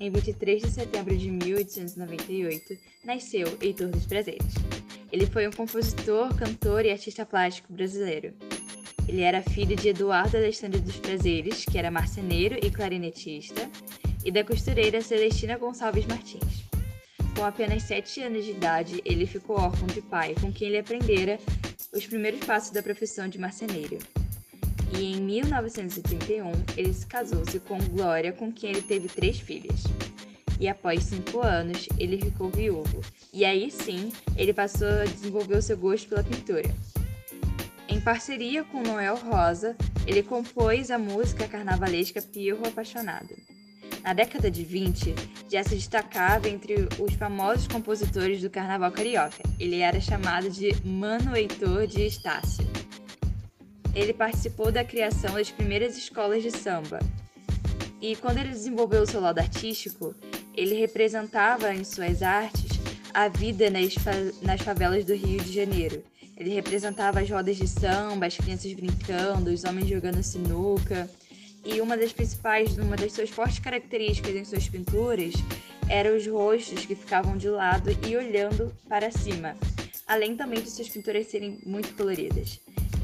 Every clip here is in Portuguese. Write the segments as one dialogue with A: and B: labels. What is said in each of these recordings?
A: em 23 de setembro de 1898, nasceu Heitor dos Prazeres. Ele foi um compositor, cantor e artista plástico brasileiro. Ele era filho de Eduardo Alexandre dos Prazeres, que era marceneiro e clarinetista, e da costureira Celestina Gonçalves Martins. Com apenas 7 anos de idade, ele ficou órfão de pai, com quem ele aprendera os primeiros passos da profissão de marceneiro. E em 1931, ele se casou-se com Glória, com quem ele teve três filhas. E após cinco anos, ele ficou viúvo. E aí sim, ele passou a desenvolver o seu gosto pela pintura. Em parceria com Noel Rosa, ele compôs a música carnavalesca Pirro Apaixonado. Na década de 20, já se destacava entre os famosos compositores do carnaval carioca. Ele era chamado de Mano Heitor de Estácio. Ele participou da criação das primeiras escolas de samba. E quando ele desenvolveu o seu lado artístico, ele representava em suas artes a vida nas, fa nas favelas do Rio de Janeiro. Ele representava as rodas de samba, as crianças brincando, os homens jogando sinuca. E uma das principais, uma das suas fortes características em suas pinturas eram os rostos que ficavam de lado e olhando para cima, além também de suas pinturas serem muito coloridas.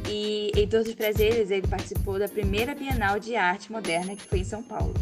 A: E em todos os prazeres ele participou da primeira Bienal de Arte Moderna que foi em São Paulo.